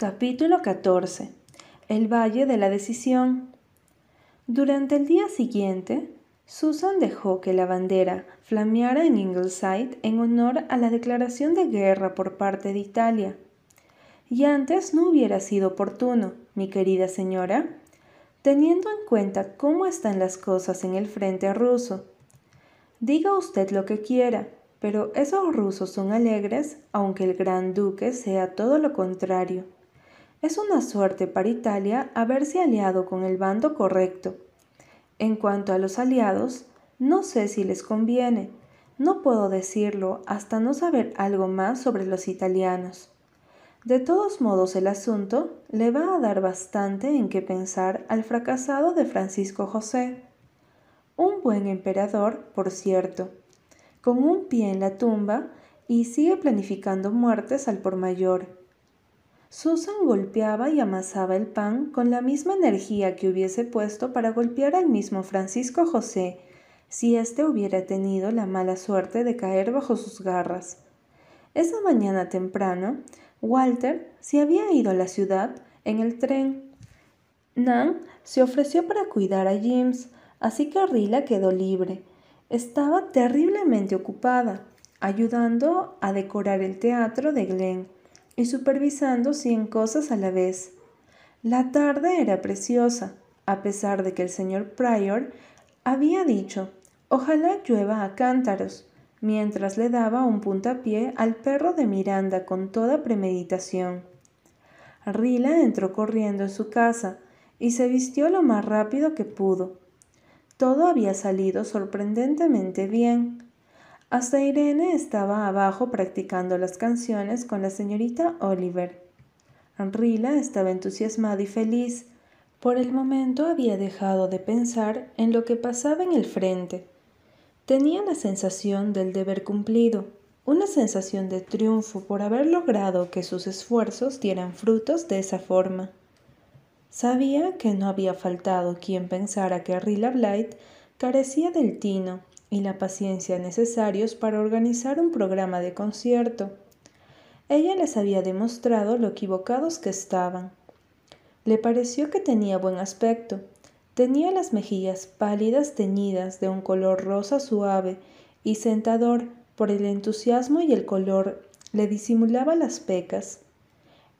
Capítulo 14. El Valle de la Decisión. Durante el día siguiente, Susan dejó que la bandera flameara en Ingleside en honor a la declaración de guerra por parte de Italia. Y antes no hubiera sido oportuno, mi querida señora, teniendo en cuenta cómo están las cosas en el frente ruso. Diga usted lo que quiera, pero esos rusos son alegres, aunque el gran duque sea todo lo contrario. Es una suerte para Italia haberse aliado con el bando correcto. En cuanto a los aliados, no sé si les conviene. No puedo decirlo hasta no saber algo más sobre los italianos. De todos modos, el asunto le va a dar bastante en qué pensar al fracasado de Francisco José. Un buen emperador, por cierto, con un pie en la tumba y sigue planificando muertes al por mayor Susan golpeaba y amasaba el pan con la misma energía que hubiese puesto para golpear al mismo Francisco José si éste hubiera tenido la mala suerte de caer bajo sus garras. Esa mañana temprano, Walter se había ido a la ciudad en el tren. Nan se ofreció para cuidar a James, así que Rila quedó libre. Estaba terriblemente ocupada, ayudando a decorar el teatro de Glen y supervisando cien cosas a la vez. La tarde era preciosa, a pesar de que el señor Pryor había dicho, ojalá llueva a cántaros, mientras le daba un puntapié al perro de Miranda con toda premeditación. Rila entró corriendo en su casa y se vistió lo más rápido que pudo. Todo había salido sorprendentemente bien. Hasta Irene estaba abajo practicando las canciones con la señorita Oliver. Rila estaba entusiasmada y feliz. Por el momento había dejado de pensar en lo que pasaba en el frente. Tenía la sensación del deber cumplido, una sensación de triunfo por haber logrado que sus esfuerzos dieran frutos de esa forma. Sabía que no había faltado quien pensara que Rila Blight carecía del tino y la paciencia necesarios para organizar un programa de concierto. Ella les había demostrado lo equivocados que estaban. Le pareció que tenía buen aspecto. Tenía las mejillas pálidas teñidas de un color rosa suave y sentador por el entusiasmo y el color le disimulaba las pecas.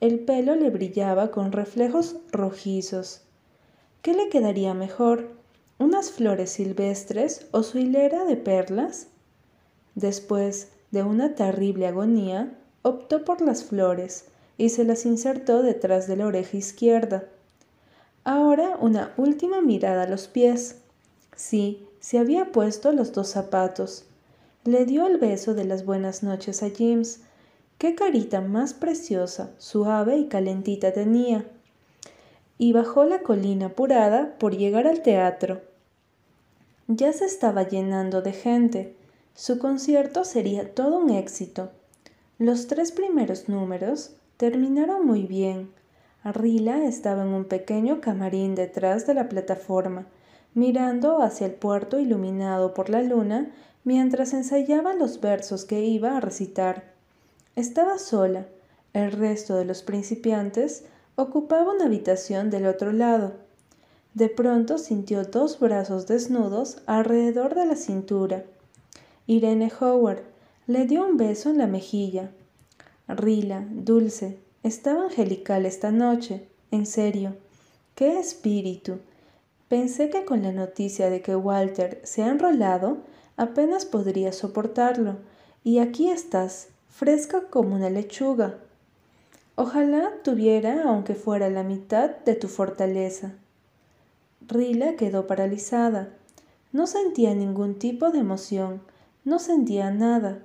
El pelo le brillaba con reflejos rojizos. ¿Qué le quedaría mejor? Unas flores silvestres o su hilera de perlas? Después de una terrible agonía, optó por las flores y se las insertó detrás de la oreja izquierda. Ahora una última mirada a los pies. Sí, se había puesto los dos zapatos. Le dio el beso de las buenas noches a James. Qué carita más preciosa, suave y calentita tenía. Y bajó la colina apurada por llegar al teatro. Ya se estaba llenando de gente. Su concierto sería todo un éxito. Los tres primeros números terminaron muy bien. Rila estaba en un pequeño camarín detrás de la plataforma, mirando hacia el puerto iluminado por la luna mientras ensayaba los versos que iba a recitar. Estaba sola. El resto de los principiantes ocupaba una habitación del otro lado. De pronto sintió dos brazos desnudos alrededor de la cintura. Irene Howard le dio un beso en la mejilla. Rila, dulce, estaba angelical esta noche, en serio. ¡Qué espíritu! Pensé que con la noticia de que Walter se ha enrolado, apenas podría soportarlo. Y aquí estás, fresca como una lechuga. Ojalá tuviera, aunque fuera la mitad de tu fortaleza. Rila quedó paralizada. No sentía ningún tipo de emoción, no sentía nada.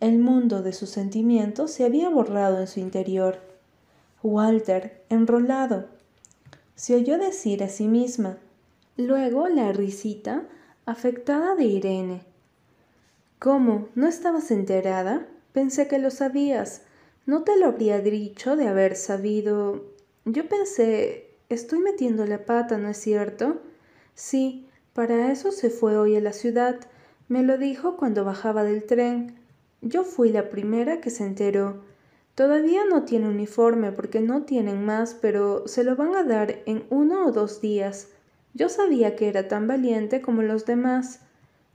El mundo de sus sentimientos se había borrado en su interior. Walter, enrolado. Se oyó decir a sí misma. Luego la risita afectada de Irene. ¿Cómo? ¿No estabas enterada? Pensé que lo sabías. No te lo habría dicho de haber sabido. Yo pensé Estoy metiendo la pata, ¿no es cierto? Sí, para eso se fue hoy a la ciudad. Me lo dijo cuando bajaba del tren. Yo fui la primera que se enteró. Todavía no tiene uniforme porque no tienen más, pero se lo van a dar en uno o dos días. Yo sabía que era tan valiente como los demás.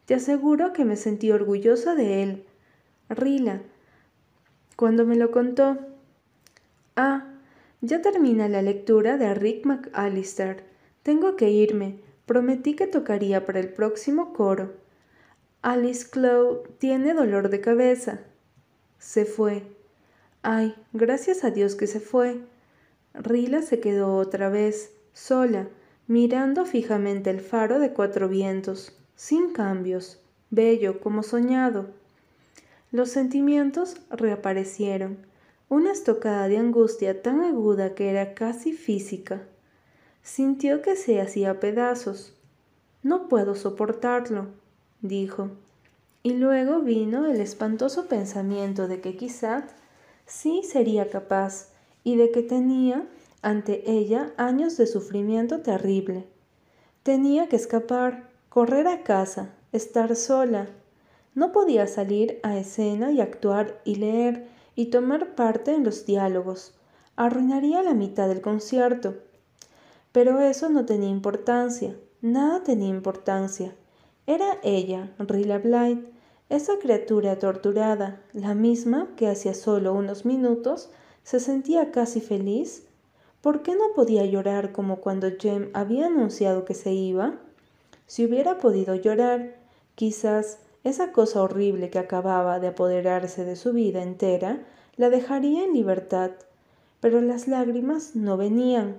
Te aseguro que me sentí orgullosa de él. Rila, cuando me lo contó. Ah, ya termina la lectura de Rick McAllister. Tengo que irme. Prometí que tocaría para el próximo coro. Alice Clow tiene dolor de cabeza. Se fue. Ay, gracias a Dios que se fue. Rila se quedó otra vez, sola, mirando fijamente el faro de cuatro vientos, sin cambios, bello como soñado. Los sentimientos reaparecieron, una estocada de angustia tan aguda que era casi física. Sintió que se hacía pedazos. No puedo soportarlo, dijo. Y luego vino el espantoso pensamiento de que quizá sí sería capaz y de que tenía ante ella años de sufrimiento terrible. Tenía que escapar, correr a casa, estar sola. No podía salir a escena y actuar y leer y tomar parte en los diálogos. Arruinaría la mitad del concierto. Pero eso no tenía importancia, nada tenía importancia. Era ella, Rilla Blight, esa criatura torturada, la misma que hacía solo unos minutos se sentía casi feliz. ¿Por qué no podía llorar como cuando Jem había anunciado que se iba? Si hubiera podido llorar, quizás esa cosa horrible que acababa de apoderarse de su vida entera la dejaría en libertad, pero las lágrimas no venían.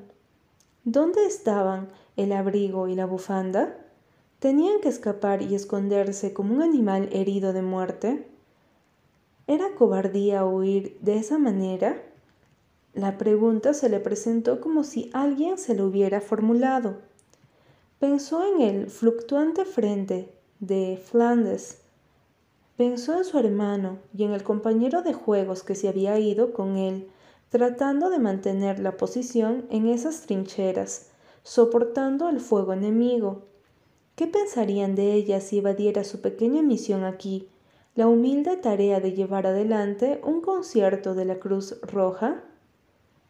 ¿Dónde estaban el abrigo y la bufanda? ¿Tenían que escapar y esconderse como un animal herido de muerte? ¿Era cobardía huir de esa manera? La pregunta se le presentó como si alguien se lo hubiera formulado. Pensó en el fluctuante frente de Flandes. Pensó en su hermano y en el compañero de juegos que se había ido con él tratando de mantener la posición en esas trincheras, soportando el fuego enemigo. ¿Qué pensarían de ella si evadiera su pequeña misión aquí, la humilde tarea de llevar adelante un concierto de la Cruz Roja?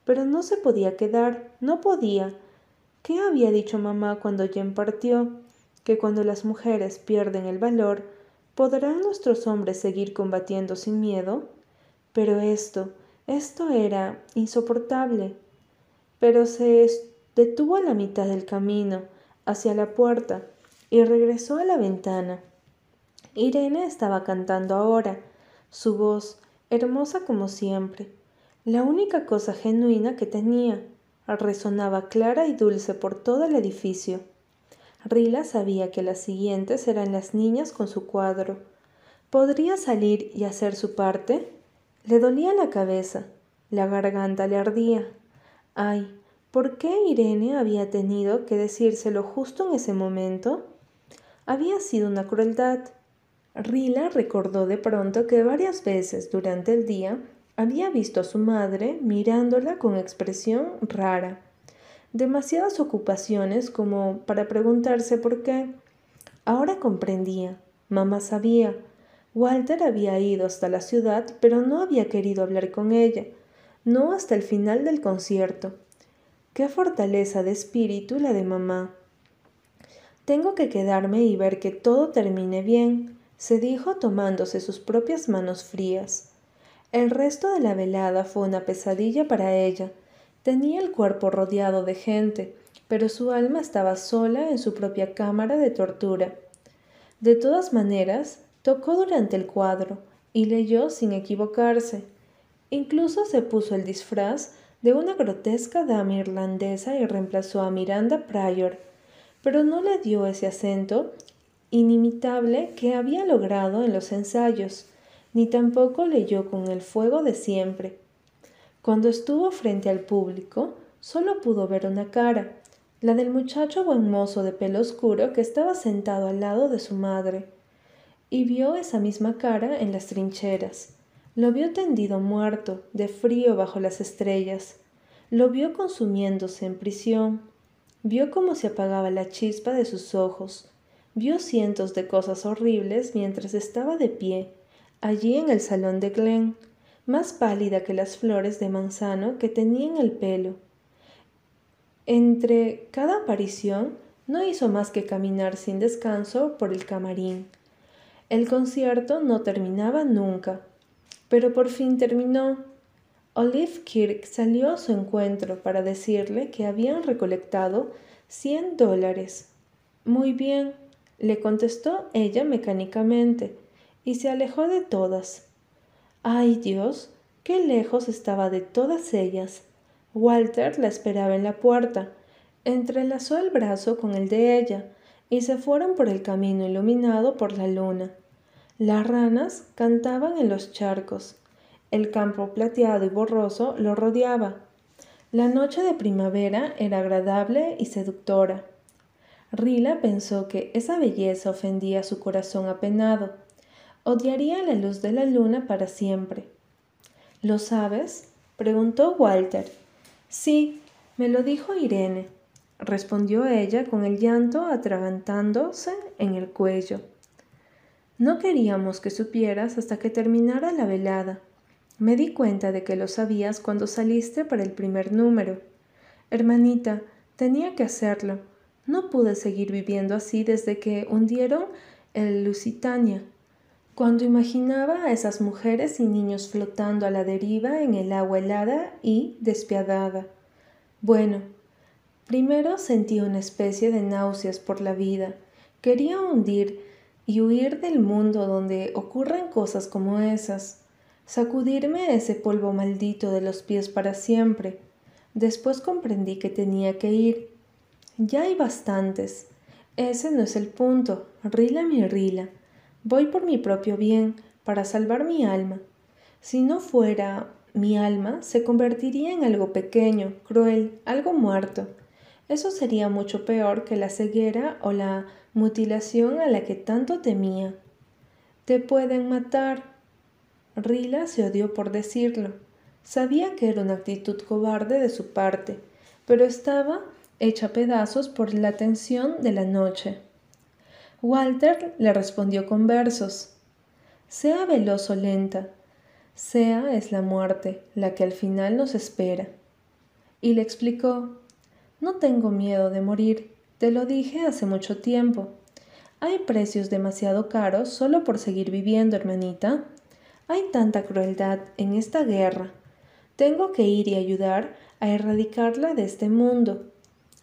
Pero no se podía quedar, no podía. ¿Qué había dicho mamá cuando Jen partió? Que cuando las mujeres pierden el valor, ¿podrán nuestros hombres seguir combatiendo sin miedo? Pero esto, esto era insoportable, pero se detuvo a la mitad del camino, hacia la puerta, y regresó a la ventana. Irene estaba cantando ahora, su voz, hermosa como siempre, la única cosa genuina que tenía, resonaba clara y dulce por todo el edificio. Rila sabía que las siguientes eran las niñas con su cuadro. ¿Podría salir y hacer su parte? Le dolía la cabeza, la garganta le ardía. Ay, ¿por qué Irene había tenido que decírselo justo en ese momento? Había sido una crueldad. Rila recordó de pronto que varias veces durante el día había visto a su madre mirándola con expresión rara. Demasiadas ocupaciones como para preguntarse por qué. Ahora comprendía. Mamá sabía. Walter había ido hasta la ciudad, pero no había querido hablar con ella, no hasta el final del concierto. Qué fortaleza de espíritu la de mamá. Tengo que quedarme y ver que todo termine bien, se dijo tomándose sus propias manos frías. El resto de la velada fue una pesadilla para ella. Tenía el cuerpo rodeado de gente, pero su alma estaba sola en su propia cámara de tortura. De todas maneras, Tocó durante el cuadro y leyó sin equivocarse. Incluso se puso el disfraz de una grotesca dama irlandesa y reemplazó a Miranda Pryor, pero no le dio ese acento inimitable que había logrado en los ensayos, ni tampoco leyó con el fuego de siempre. Cuando estuvo frente al público, solo pudo ver una cara, la del muchacho buen mozo de pelo oscuro que estaba sentado al lado de su madre y vio esa misma cara en las trincheras. Lo vio tendido muerto, de frío bajo las estrellas. Lo vio consumiéndose en prisión. Vio cómo se apagaba la chispa de sus ojos. Vio cientos de cosas horribles mientras estaba de pie, allí en el salón de Glen. Más pálida que las flores de manzano que tenía en el pelo. Entre cada aparición no hizo más que caminar sin descanso por el camarín. El concierto no terminaba nunca, pero por fin terminó. Olive Kirk salió a su encuentro para decirle que habían recolectado cien dólares. Muy bien, le contestó ella mecánicamente, y se alejó de todas. Ay Dios, qué lejos estaba de todas ellas. Walter la esperaba en la puerta, entrelazó el brazo con el de ella, y se fueron por el camino iluminado por la luna. Las ranas cantaban en los charcos. El campo plateado y borroso lo rodeaba. La noche de primavera era agradable y seductora. Rila pensó que esa belleza ofendía su corazón apenado. Odiaría la luz de la luna para siempre. ¿Lo sabes? preguntó Walter. Sí, me lo dijo Irene respondió ella con el llanto atragantándose en el cuello. No queríamos que supieras hasta que terminara la velada. Me di cuenta de que lo sabías cuando saliste para el primer número. Hermanita, tenía que hacerlo. No pude seguir viviendo así desde que hundieron el Lusitania. Cuando imaginaba a esas mujeres y niños flotando a la deriva en el agua helada y despiadada. Bueno, Primero sentí una especie de náuseas por la vida. Quería hundir y huir del mundo donde ocurren cosas como esas, sacudirme ese polvo maldito de los pies para siempre. Después comprendí que tenía que ir. Ya hay bastantes. Ese no es el punto. Rila mi rila. Voy por mi propio bien, para salvar mi alma. Si no fuera mi alma, se convertiría en algo pequeño, cruel, algo muerto. Eso sería mucho peor que la ceguera o la mutilación a la que tanto temía. Te pueden matar. Rila se odió por decirlo. Sabía que era una actitud cobarde de su parte, pero estaba hecha pedazos por la tensión de la noche. Walter le respondió con versos. Sea veloz o lenta, sea es la muerte la que al final nos espera. Y le explicó no tengo miedo de morir, te lo dije hace mucho tiempo. Hay precios demasiado caros solo por seguir viviendo, hermanita. Hay tanta crueldad en esta guerra. Tengo que ir y ayudar a erradicarla de este mundo.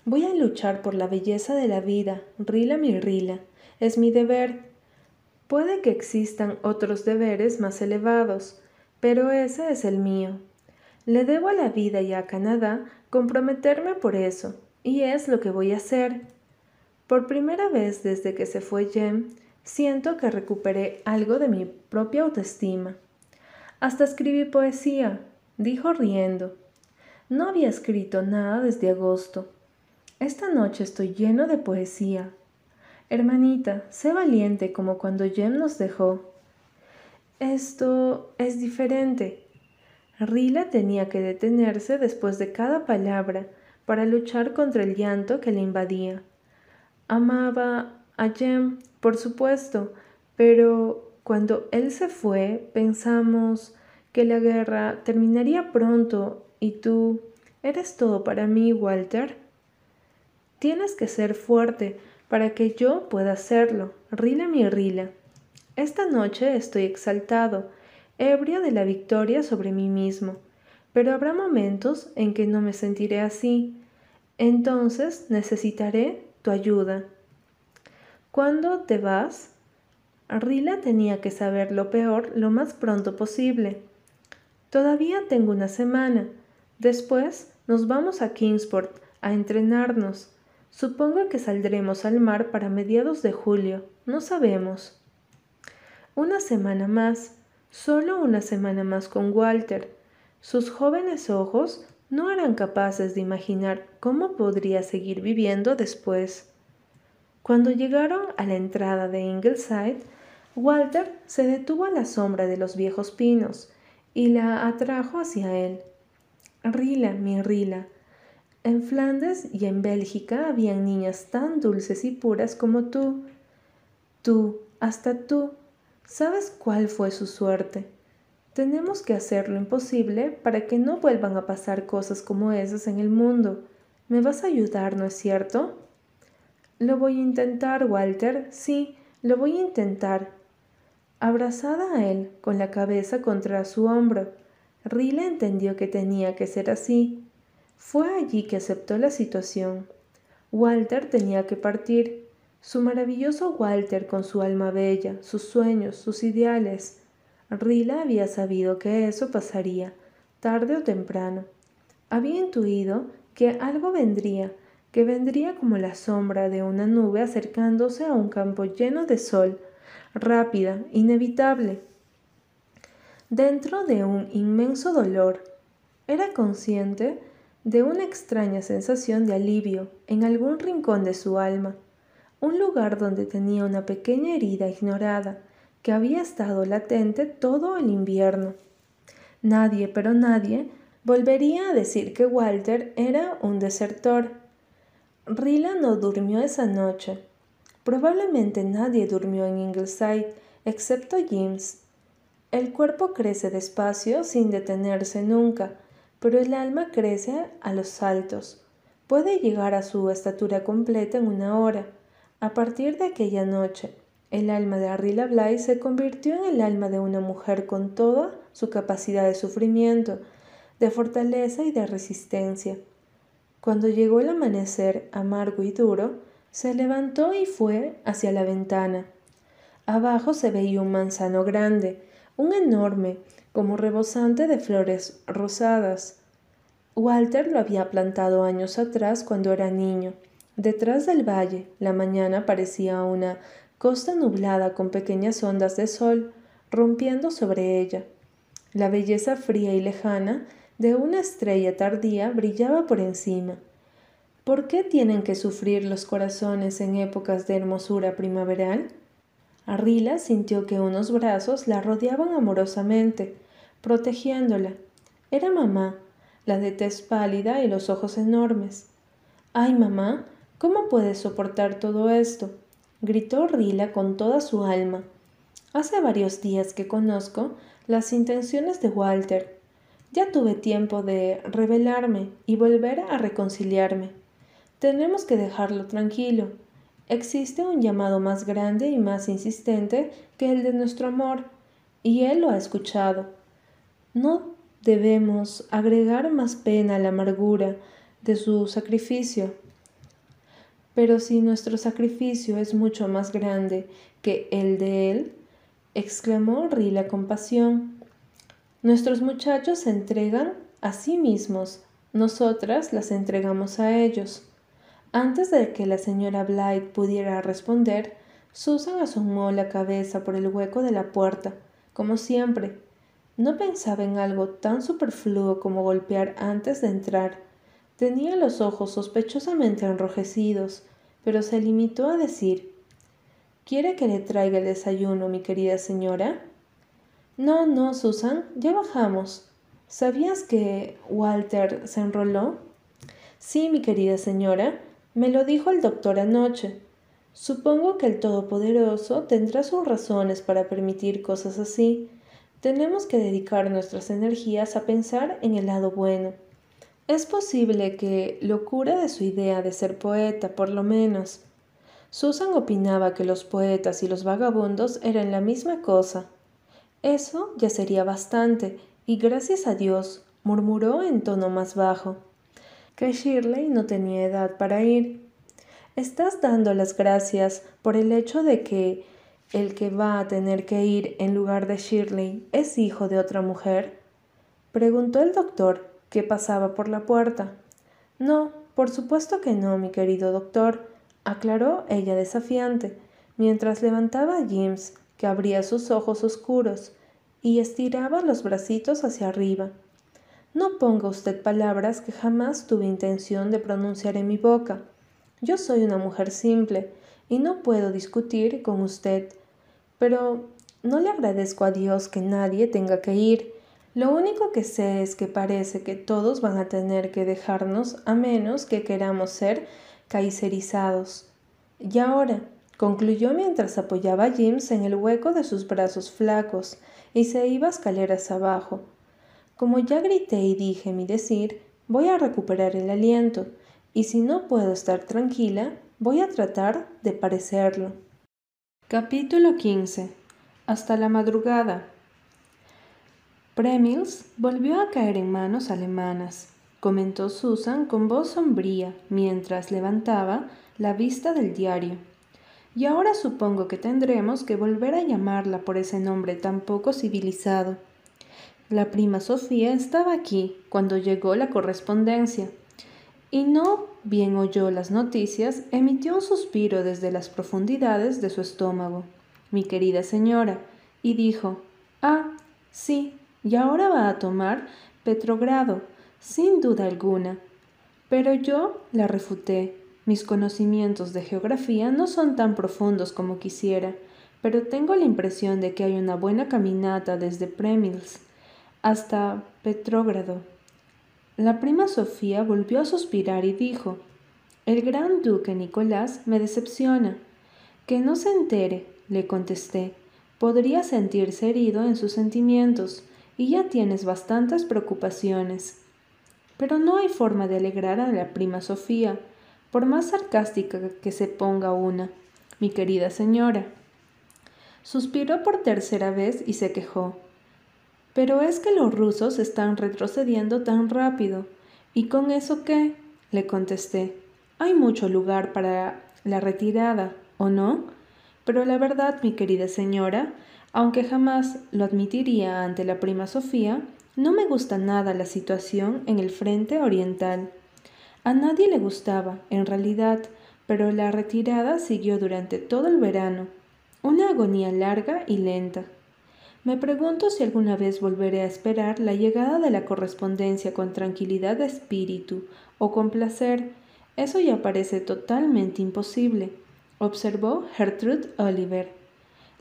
Voy a luchar por la belleza de la vida, rila mi rila. Es mi deber. Puede que existan otros deberes más elevados, pero ese es el mío. Le debo a la vida y a Canadá comprometerme por eso, y es lo que voy a hacer. Por primera vez desde que se fue Jem, siento que recuperé algo de mi propia autoestima. Hasta escribí poesía, dijo riendo. No había escrito nada desde agosto. Esta noche estoy lleno de poesía. Hermanita, sé valiente como cuando Jem nos dejó. Esto es diferente, Rila tenía que detenerse después de cada palabra para luchar contra el llanto que le invadía. Amaba a Jem, por supuesto, pero cuando él se fue pensamos que la guerra terminaría pronto y tú eres todo para mí, Walter. Tienes que ser fuerte para que yo pueda hacerlo. Rila mi Rila. Esta noche estoy exaltado ebrio de la victoria sobre mí mismo, pero habrá momentos en que no me sentiré así. Entonces necesitaré tu ayuda. ¿Cuándo te vas? Rila tenía que saber lo peor lo más pronto posible. Todavía tengo una semana. Después nos vamos a Kingsport a entrenarnos. Supongo que saldremos al mar para mediados de julio. No sabemos. Una semana más. Solo una semana más con Walter. Sus jóvenes ojos no eran capaces de imaginar cómo podría seguir viviendo después. Cuando llegaron a la entrada de Ingleside, Walter se detuvo a la sombra de los viejos pinos y la atrajo hacia él. Rila, mi Rila. En Flandes y en Bélgica habían niñas tan dulces y puras como tú. Tú, hasta tú, ¿Sabes cuál fue su suerte? Tenemos que hacer lo imposible para que no vuelvan a pasar cosas como esas en el mundo. ¿Me vas a ayudar, no es cierto? Lo voy a intentar, Walter. Sí, lo voy a intentar. Abrazada a él, con la cabeza contra su hombro, Rila entendió que tenía que ser así. Fue allí que aceptó la situación. Walter tenía que partir. Su maravilloso Walter con su alma bella, sus sueños, sus ideales. Rila había sabido que eso pasaría, tarde o temprano. Había intuido que algo vendría, que vendría como la sombra de una nube acercándose a un campo lleno de sol, rápida, inevitable. Dentro de un inmenso dolor, era consciente de una extraña sensación de alivio en algún rincón de su alma, un lugar donde tenía una pequeña herida ignorada, que había estado latente todo el invierno. Nadie, pero nadie, volvería a decir que Walter era un desertor. Rila no durmió esa noche. Probablemente nadie durmió en Ingleside, excepto James. El cuerpo crece despacio sin detenerse nunca, pero el alma crece a los saltos. Puede llegar a su estatura completa en una hora. A partir de aquella noche, el alma de Arrila Bly se convirtió en el alma de una mujer con toda su capacidad de sufrimiento, de fortaleza y de resistencia. Cuando llegó el amanecer amargo y duro, se levantó y fue hacia la ventana. Abajo se veía un manzano grande, un enorme, como rebosante de flores rosadas. Walter lo había plantado años atrás cuando era niño. Detrás del valle, la mañana parecía una costa nublada con pequeñas ondas de sol rompiendo sobre ella. La belleza fría y lejana de una estrella tardía brillaba por encima. ¿Por qué tienen que sufrir los corazones en épocas de hermosura primaveral? Arrila sintió que unos brazos la rodeaban amorosamente, protegiéndola. Era mamá, la de tez pálida y los ojos enormes. Ay, mamá, ¿cómo puedes soportar todo esto? gritó Rila con toda su alma. Hace varios días que conozco las intenciones de Walter. Ya tuve tiempo de revelarme y volver a reconciliarme. Tenemos que dejarlo tranquilo. Existe un llamado más grande y más insistente que el de nuestro amor, y él lo ha escuchado. No debemos agregar más pena a la amargura de su sacrificio. Pero si nuestro sacrificio es mucho más grande que el de él, exclamó Rila con pasión. Nuestros muchachos se entregan a sí mismos, nosotras las entregamos a ellos. Antes de que la señora Blythe pudiera responder, Susan asomó la cabeza por el hueco de la puerta, como siempre. No pensaba en algo tan superfluo como golpear antes de entrar Tenía los ojos sospechosamente enrojecidos, pero se limitó a decir ¿Quiere que le traiga el desayuno, mi querida señora? No, no, Susan, ya bajamos. ¿Sabías que Walter se enroló? Sí, mi querida señora, me lo dijo el doctor anoche. Supongo que el Todopoderoso tendrá sus razones para permitir cosas así. Tenemos que dedicar nuestras energías a pensar en el lado bueno. Es posible que locura de su idea de ser poeta, por lo menos. Susan opinaba que los poetas y los vagabundos eran la misma cosa. Eso ya sería bastante, y gracias a Dios, murmuró en tono más bajo, que Shirley no tenía edad para ir. ¿Estás dando las gracias por el hecho de que el que va a tener que ir en lugar de Shirley es hijo de otra mujer? preguntó el doctor que pasaba por la puerta. No, por supuesto que no, mi querido doctor, aclaró ella desafiante, mientras levantaba a James, que abría sus ojos oscuros y estiraba los bracitos hacia arriba. No ponga usted palabras que jamás tuve intención de pronunciar en mi boca. Yo soy una mujer simple y no puedo discutir con usted. Pero no le agradezco a Dios que nadie tenga que ir lo único que sé es que parece que todos van a tener que dejarnos a menos que queramos ser caicerizados. Y ahora, concluyó mientras apoyaba a James en el hueco de sus brazos flacos y se iba escaleras abajo. Como ya grité y dije mi decir, voy a recuperar el aliento, y si no puedo estar tranquila, voy a tratar de parecerlo. Capítulo 15. Hasta la madrugada. Premils volvió a caer en manos alemanas, comentó Susan con voz sombría mientras levantaba la vista del diario. Y ahora supongo que tendremos que volver a llamarla por ese nombre tan poco civilizado. La prima Sofía estaba aquí cuando llegó la correspondencia, y no bien oyó las noticias, emitió un suspiro desde las profundidades de su estómago, mi querida señora, y dijo, Ah, sí, y ahora va a tomar Petrogrado, sin duda alguna. Pero yo la refuté. Mis conocimientos de geografía no son tan profundos como quisiera, pero tengo la impresión de que hay una buena caminata desde Premils hasta Petrógrado. La prima Sofía volvió a suspirar y dijo, El gran duque Nicolás me decepciona. Que no se entere, le contesté. Podría sentirse herido en sus sentimientos, y ya tienes bastantes preocupaciones. Pero no hay forma de alegrar a la prima Sofía, por más sarcástica que se ponga una, mi querida señora. Suspiró por tercera vez y se quejó. Pero es que los rusos están retrocediendo tan rápido. ¿Y con eso qué? le contesté. Hay mucho lugar para la retirada, ¿o no? Pero la verdad, mi querida señora, aunque jamás lo admitiría ante la prima Sofía, no me gusta nada la situación en el frente oriental. A nadie le gustaba, en realidad, pero la retirada siguió durante todo el verano, una agonía larga y lenta. Me pregunto si alguna vez volveré a esperar la llegada de la correspondencia con tranquilidad de espíritu o con placer. Eso ya parece totalmente imposible, observó Gertrude Oliver.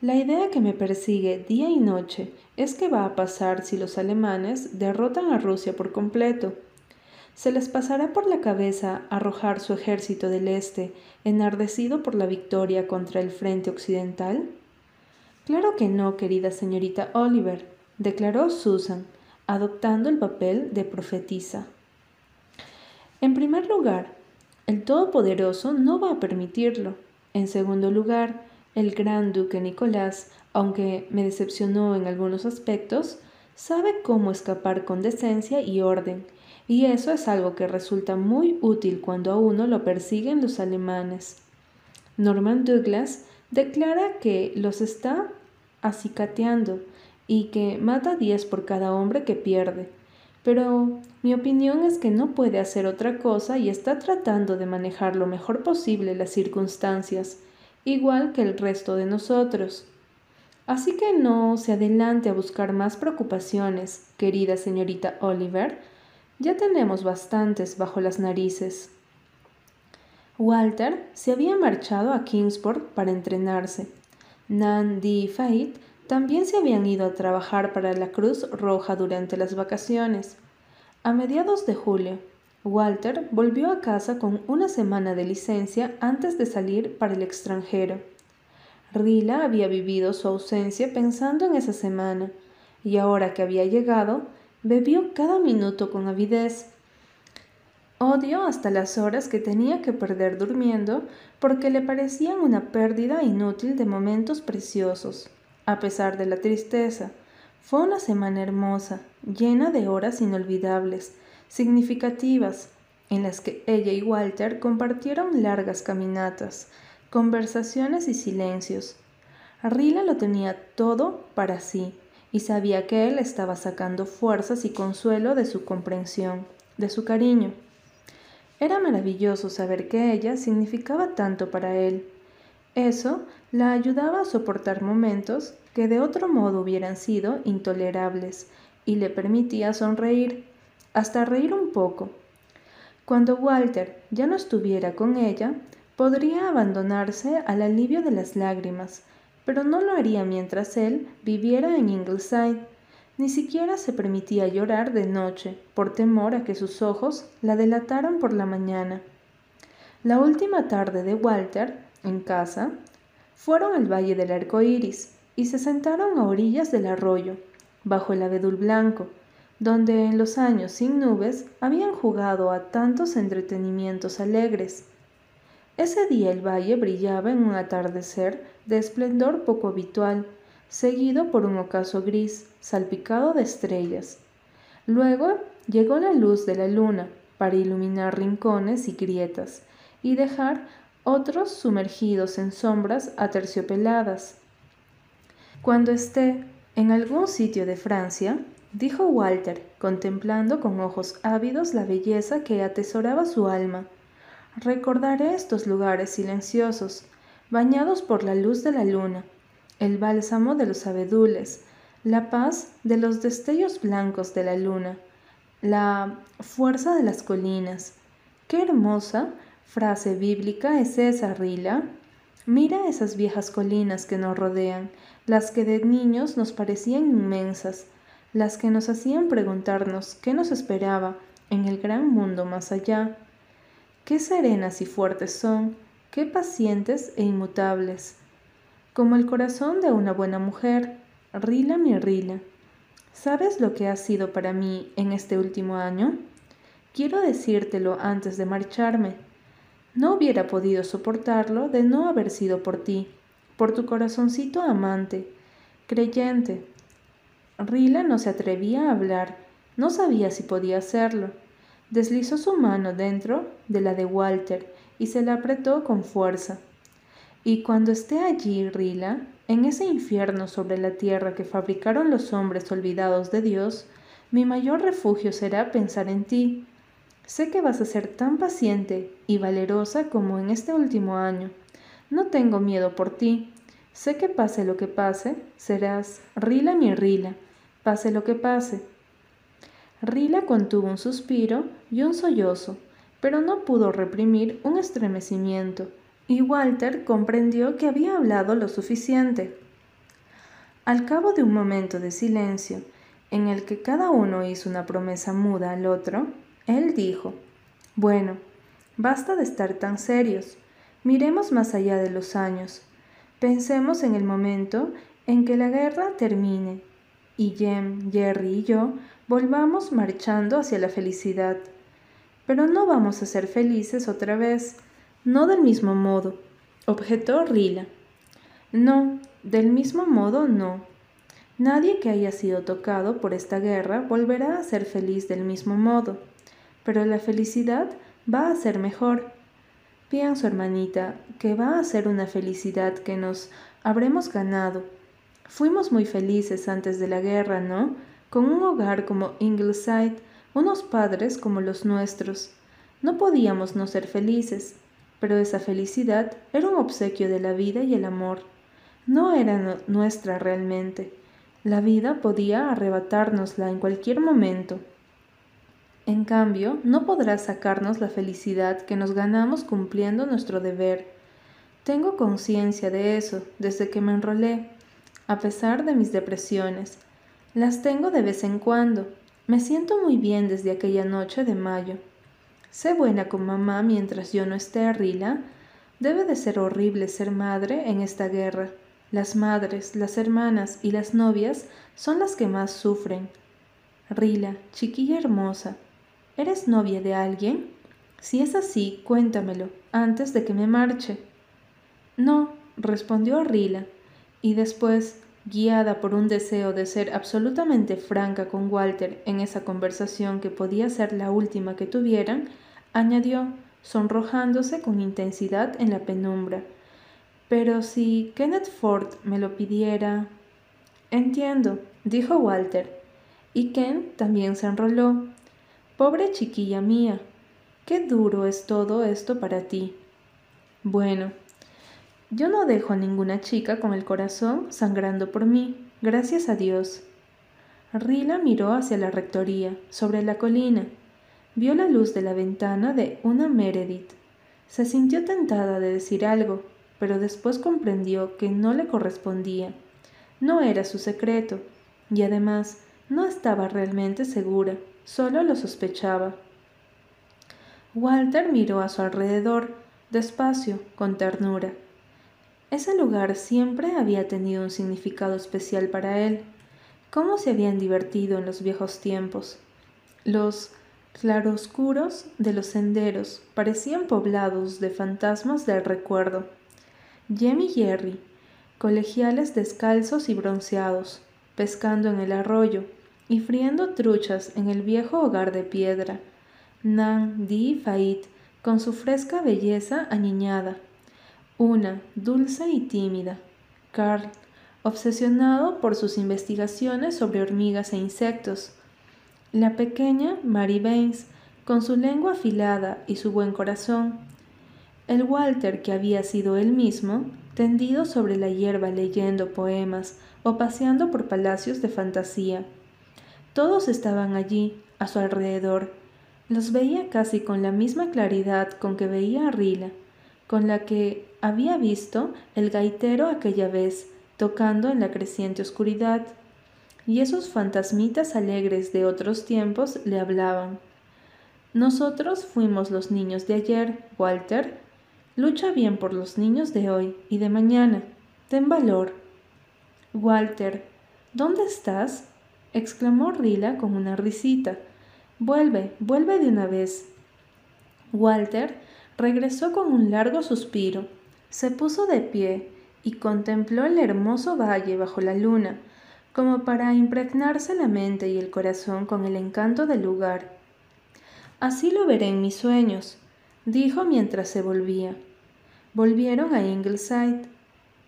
La idea que me persigue día y noche es qué va a pasar si los alemanes derrotan a Rusia por completo. ¿Se les pasará por la cabeza arrojar su ejército del este, enardecido por la victoria contra el frente occidental? Claro que no, querida señorita Oliver, declaró Susan, adoptando el papel de profetisa. En primer lugar, el Todopoderoso no va a permitirlo. En segundo lugar, el gran duque Nicolás, aunque me decepcionó en algunos aspectos, sabe cómo escapar con decencia y orden, y eso es algo que resulta muy útil cuando a uno lo persiguen los alemanes. Norman Douglas declara que los está acicateando y que mata diez por cada hombre que pierde. Pero mi opinión es que no puede hacer otra cosa y está tratando de manejar lo mejor posible las circunstancias, igual que el resto de nosotros. Así que no se adelante a buscar más preocupaciones, querida señorita Oliver. Ya tenemos bastantes bajo las narices. Walter se había marchado a Kingsport para entrenarse. Nan y Fait también se habían ido a trabajar para la Cruz Roja durante las vacaciones. A mediados de julio, Walter volvió a casa con una semana de licencia antes de salir para el extranjero. Rila había vivido su ausencia pensando en esa semana, y ahora que había llegado, bebió cada minuto con avidez. Odio hasta las horas que tenía que perder durmiendo porque le parecían una pérdida inútil de momentos preciosos, a pesar de la tristeza. Fue una semana hermosa, llena de horas inolvidables, significativas, en las que ella y Walter compartieron largas caminatas, conversaciones y silencios. Rila lo tenía todo para sí y sabía que él estaba sacando fuerzas y consuelo de su comprensión, de su cariño. Era maravilloso saber que ella significaba tanto para él. Eso la ayudaba a soportar momentos que de otro modo hubieran sido intolerables y le permitía sonreír, hasta reír un poco. Cuando Walter ya no estuviera con ella, podría abandonarse al alivio de las lágrimas, pero no lo haría mientras él viviera en Ingleside ni siquiera se permitía llorar de noche, por temor a que sus ojos la delataran por la mañana. La última tarde de Walter, en casa, fueron al Valle del Arco Iris, y se sentaron a orillas del arroyo, bajo el abedul blanco, donde en los años sin nubes habían jugado a tantos entretenimientos alegres. Ese día el valle brillaba en un atardecer de esplendor poco habitual, seguido por un ocaso gris, salpicado de estrellas. Luego llegó la luz de la luna para iluminar rincones y grietas y dejar otros sumergidos en sombras aterciopeladas. Cuando esté en algún sitio de Francia, dijo Walter, contemplando con ojos ávidos la belleza que atesoraba su alma, recordaré estos lugares silenciosos, bañados por la luz de la luna, el bálsamo de los abedules, la paz de los destellos blancos de la luna, la fuerza de las colinas. Qué hermosa frase bíblica es esa, Rila. Mira esas viejas colinas que nos rodean, las que de niños nos parecían inmensas, las que nos hacían preguntarnos qué nos esperaba en el gran mundo más allá. Qué serenas y fuertes son, qué pacientes e inmutables. Como el corazón de una buena mujer, Rila mi Rila. ¿Sabes lo que ha sido para mí en este último año? Quiero decírtelo antes de marcharme. No hubiera podido soportarlo de no haber sido por ti, por tu corazoncito amante, creyente. Rila no se atrevía a hablar, no sabía si podía hacerlo. Deslizó su mano dentro de la de Walter y se la apretó con fuerza. Y cuando esté allí, Rila, en ese infierno sobre la tierra que fabricaron los hombres olvidados de Dios, mi mayor refugio será pensar en ti, Sé que vas a ser tan paciente y valerosa como en este último año. No tengo miedo por ti. Sé que pase lo que pase, serás Rila mi Rila, pase lo que pase. Rila contuvo un suspiro y un sollozo, pero no pudo reprimir un estremecimiento, y Walter comprendió que había hablado lo suficiente. Al cabo de un momento de silencio, en el que cada uno hizo una promesa muda al otro, él dijo, Bueno, basta de estar tan serios. Miremos más allá de los años. Pensemos en el momento en que la guerra termine y Jem, Jerry y yo volvamos marchando hacia la felicidad. Pero no vamos a ser felices otra vez, no del mismo modo, objetó Rila. No, del mismo modo no. Nadie que haya sido tocado por esta guerra volverá a ser feliz del mismo modo pero la felicidad va a ser mejor. Pienso, hermanita, que va a ser una felicidad que nos habremos ganado. Fuimos muy felices antes de la guerra, ¿no? Con un hogar como Ingleside, unos padres como los nuestros. No podíamos no ser felices, pero esa felicidad era un obsequio de la vida y el amor. No era nuestra realmente. La vida podía arrebatárnosla en cualquier momento. En cambio, no podrá sacarnos la felicidad que nos ganamos cumpliendo nuestro deber. Tengo conciencia de eso desde que me enrolé, a pesar de mis depresiones. Las tengo de vez en cuando. Me siento muy bien desde aquella noche de mayo. Sé buena con mamá mientras yo no esté Rila. Debe de ser horrible ser madre en esta guerra. Las madres, las hermanas y las novias son las que más sufren. Rila, chiquilla hermosa, ¿Eres novia de alguien? Si es así, cuéntamelo, antes de que me marche. No, respondió Rila, y después, guiada por un deseo de ser absolutamente franca con Walter en esa conversación que podía ser la última que tuvieran, añadió, sonrojándose con intensidad en la penumbra. Pero si Kenneth Ford me lo pidiera. Entiendo, dijo Walter. Y Ken también se enroló, Pobre chiquilla mía, qué duro es todo esto para ti. Bueno, yo no dejo a ninguna chica con el corazón sangrando por mí, gracias a Dios. Rila miró hacia la rectoría, sobre la colina. Vio la luz de la ventana de una Meredith. Se sintió tentada de decir algo, pero después comprendió que no le correspondía. No era su secreto, y además no estaba realmente segura. Solo lo sospechaba. Walter miró a su alrededor, despacio, con ternura. Ese lugar siempre había tenido un significado especial para él. Cómo se habían divertido en los viejos tiempos. Los claroscuros de los senderos parecían poblados de fantasmas del recuerdo. Jem y Jerry, colegiales descalzos y bronceados, pescando en el arroyo y friendo truchas en el viejo hogar de piedra. Nan, Di Fait, con su fresca belleza aniñada. Una, dulce y tímida. Carl, obsesionado por sus investigaciones sobre hormigas e insectos. La pequeña Mary Baines, con su lengua afilada y su buen corazón. El Walter que había sido él mismo, tendido sobre la hierba leyendo poemas o paseando por palacios de fantasía. Todos estaban allí, a su alrededor. Los veía casi con la misma claridad con que veía a Rila, con la que había visto el gaitero aquella vez, tocando en la creciente oscuridad y esos fantasmitas alegres de otros tiempos le hablaban. Nosotros fuimos los niños de ayer, Walter. Lucha bien por los niños de hoy y de mañana. Ten valor. Walter, ¿dónde estás? exclamó Rila con una risita. Vuelve, vuelve de una vez. Walter regresó con un largo suspiro. Se puso de pie y contempló el hermoso valle bajo la luna, como para impregnarse la mente y el corazón con el encanto del lugar. Así lo veré en mis sueños, dijo mientras se volvía. Volvieron a Ingleside.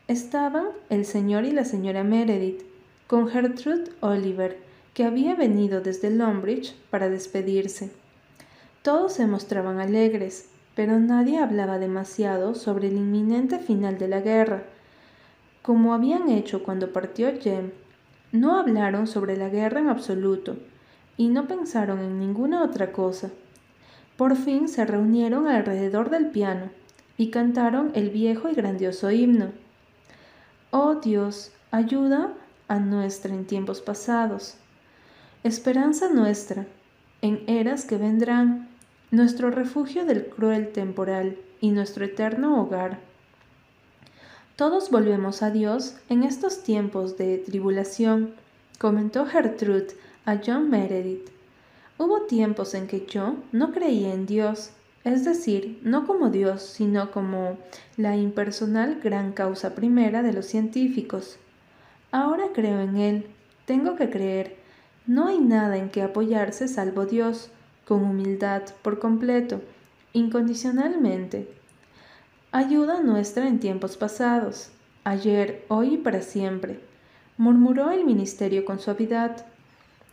Estaban el señor y la señora Meredith, con Gertrude Oliver, que había venido desde Lombridge para despedirse. Todos se mostraban alegres, pero nadie hablaba demasiado sobre el inminente final de la guerra, como habían hecho cuando partió Jem no hablaron sobre la guerra en absoluto y no pensaron en ninguna otra cosa. Por fin se reunieron alrededor del piano y cantaron el viejo y grandioso himno. Oh Dios, ayuda a nuestra en tiempos pasados. Esperanza nuestra, en eras que vendrán, nuestro refugio del cruel temporal y nuestro eterno hogar. Todos volvemos a Dios en estos tiempos de tribulación, comentó Gertrude a John Meredith. Hubo tiempos en que yo no creía en Dios, es decir, no como Dios, sino como la impersonal gran causa primera de los científicos. Ahora creo en Él, tengo que creer. No hay nada en que apoyarse salvo Dios, con humildad, por completo, incondicionalmente ayuda nuestra en tiempos pasados, ayer, hoy y para siempre, murmuró el ministerio con suavidad.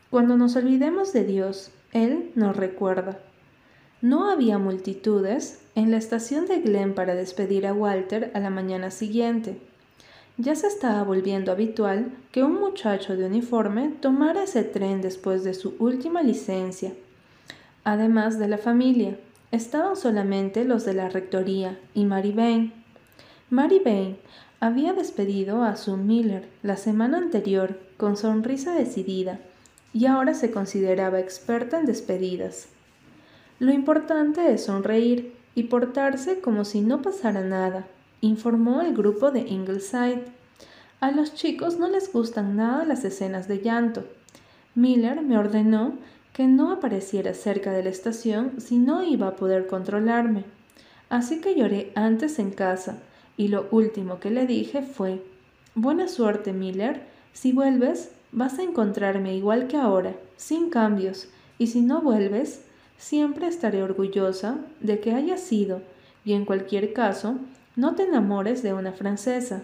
Cuando nos olvidemos de Dios, Él nos recuerda. No había multitudes en la estación de Glen para despedir a Walter a la mañana siguiente. Ya se estaba volviendo habitual que un muchacho de uniforme tomara ese tren después de su última licencia, además de la familia, Estaban solamente los de la rectoría y Mary Bain. Mary Bain había despedido a Sue Miller la semana anterior con sonrisa decidida y ahora se consideraba experta en despedidas. Lo importante es sonreír y portarse como si no pasara nada, informó el grupo de Ingleside. A los chicos no les gustan nada las escenas de llanto. Miller me ordenó que no apareciera cerca de la estación si no iba a poder controlarme. Así que lloré antes en casa, y lo último que le dije fue Buena suerte, Miller. Si vuelves, vas a encontrarme igual que ahora, sin cambios, y si no vuelves, siempre estaré orgullosa de que hayas sido, y en cualquier caso, no te enamores de una francesa.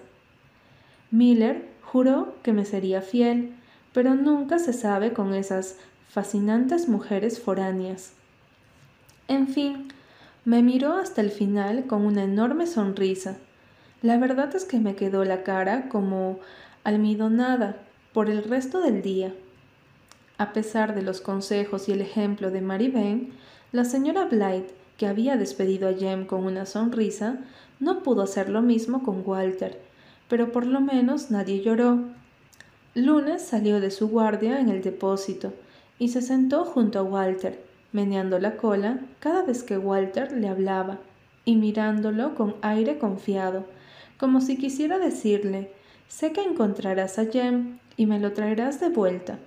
Miller juró que me sería fiel, pero nunca se sabe con esas fascinantes mujeres foráneas. En fin, me miró hasta el final con una enorme sonrisa. La verdad es que me quedó la cara como almidonada por el resto del día. A pesar de los consejos y el ejemplo de Mary Bain, la señora Blythe, que había despedido a Jem con una sonrisa, no pudo hacer lo mismo con Walter, pero por lo menos nadie lloró. Lunes salió de su guardia en el depósito y se sentó junto a Walter, meneando la cola cada vez que Walter le hablaba y mirándolo con aire confiado, como si quisiera decirle, sé que encontrarás a Jem y me lo traerás de vuelta.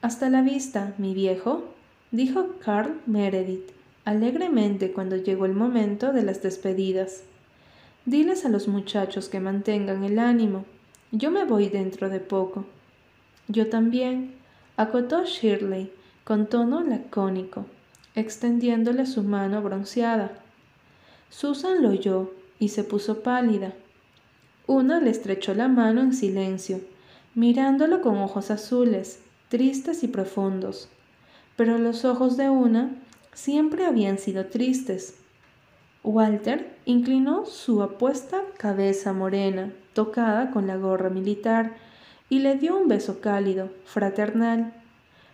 Hasta la vista, mi viejo, dijo Carl Meredith alegremente cuando llegó el momento de las despedidas. Diles a los muchachos que mantengan el ánimo. Yo me voy dentro de poco. Yo también, acotó Shirley con tono lacónico, extendiéndole su mano bronceada. Susan lo oyó y se puso pálida. Una le estrechó la mano en silencio, mirándolo con ojos azules, tristes y profundos. Pero los ojos de una siempre habían sido tristes. Walter inclinó su apuesta cabeza morena, tocada con la gorra militar, y le dio un beso cálido, fraternal.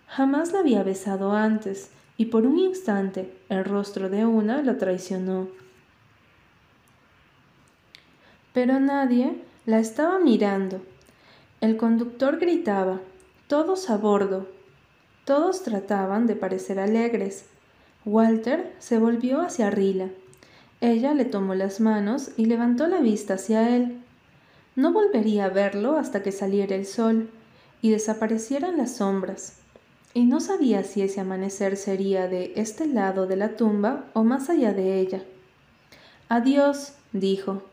Jamás la había besado antes, y por un instante el rostro de una lo traicionó. Pero nadie la estaba mirando. El conductor gritaba, todos a bordo. Todos trataban de parecer alegres, Walter se volvió hacia Rila. Ella le tomó las manos y levantó la vista hacia él. No volvería a verlo hasta que saliera el sol y desaparecieran las sombras, y no sabía si ese amanecer sería de este lado de la tumba o más allá de ella. Adiós, dijo.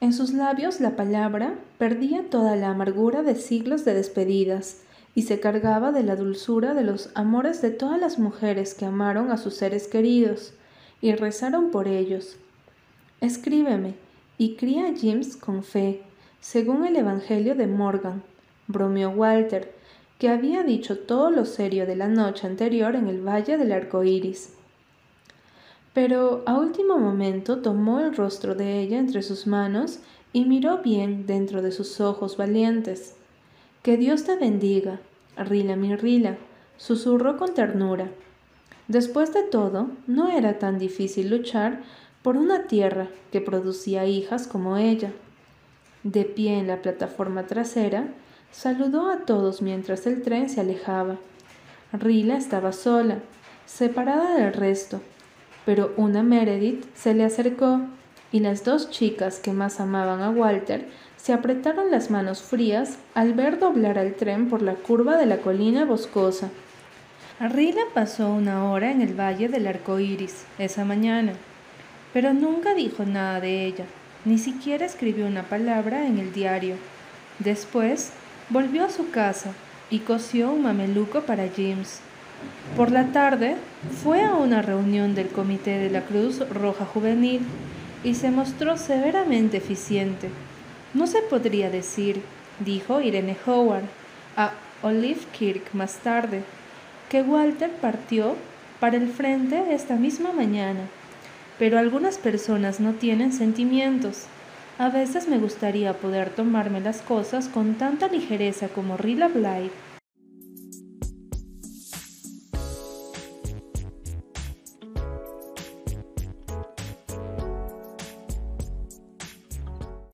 En sus labios la palabra perdía toda la amargura de siglos de despedidas, y se cargaba de la dulzura de los amores de todas las mujeres que amaron a sus seres queridos y rezaron por ellos. Escríbeme y cría a James con fe, según el Evangelio de Morgan, bromeó Walter, que había dicho todo lo serio de la noche anterior en el Valle del Arco Iris. Pero a último momento tomó el rostro de ella entre sus manos y miró bien dentro de sus ojos valientes. Que Dios te bendiga, Rila mi Rila, susurró con ternura. Después de todo, no era tan difícil luchar por una tierra que producía hijas como ella. De pie en la plataforma trasera, saludó a todos mientras el tren se alejaba. Rila estaba sola, separada del resto, pero una Meredith se le acercó y las dos chicas que más amaban a Walter se apretaron las manos frías al ver doblar al tren por la curva de la colina boscosa. Rila pasó una hora en el valle del arco iris esa mañana, pero nunca dijo nada de ella, ni siquiera escribió una palabra en el diario. Después volvió a su casa y cosió un mameluco para James. Por la tarde fue a una reunión del Comité de la Cruz Roja Juvenil y se mostró severamente eficiente. No se podría decir, dijo Irene Howard a Olive Kirk más tarde, que Walter partió para el frente esta misma mañana. Pero algunas personas no tienen sentimientos. A veces me gustaría poder tomarme las cosas con tanta ligereza como Rilla Blythe